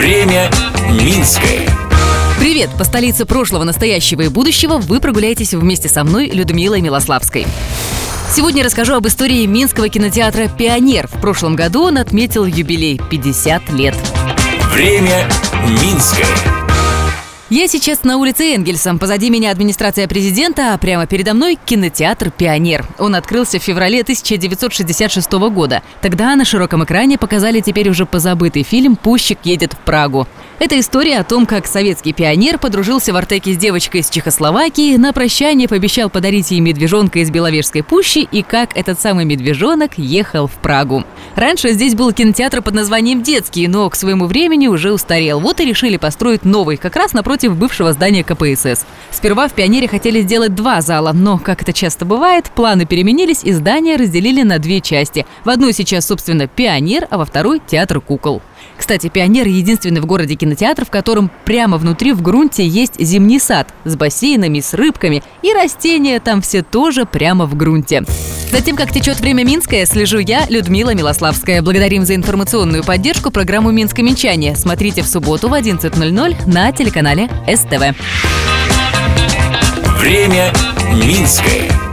Время Минское. Привет! По столице прошлого, настоящего и будущего вы прогуляетесь вместе со мной, Людмилой Милославской. Сегодня расскажу об истории Минского кинотеатра «Пионер». В прошлом году он отметил юбилей – 50 лет. Время Минское. Я сейчас на улице Энгельса. Позади меня администрация президента, а прямо передо мной кинотеатр «Пионер». Он открылся в феврале 1966 года. Тогда на широком экране показали теперь уже позабытый фильм «Пущик едет в Прагу». Это история о том, как советский пионер подружился в Артеке с девочкой из Чехословакии, на прощание пообещал подарить ей медвежонка из Беловежской пущи и как этот самый медвежонок ехал в Прагу. Раньше здесь был кинотеатр под названием «Детский», но к своему времени уже устарел. Вот и решили построить новый, как раз напротив бывшего здания КПСС. Сперва в «Пионере» хотели сделать два зала, но, как это часто бывает, планы переменились и здание разделили на две части. В одной сейчас, собственно, «Пионер», а во второй – «Театр кукол». Кстати, «Пионер» — единственный в городе кинотеатр, в котором прямо внутри в грунте есть зимний сад с бассейнами, с рыбками, и растения там все тоже прямо в грунте. За тем, как течет время Минское, слежу я, Людмила Милославская. Благодарим за информационную поддержку программу «Минское Минчане». Смотрите в субботу в 11.00 на телеканале СТВ. Время Минское.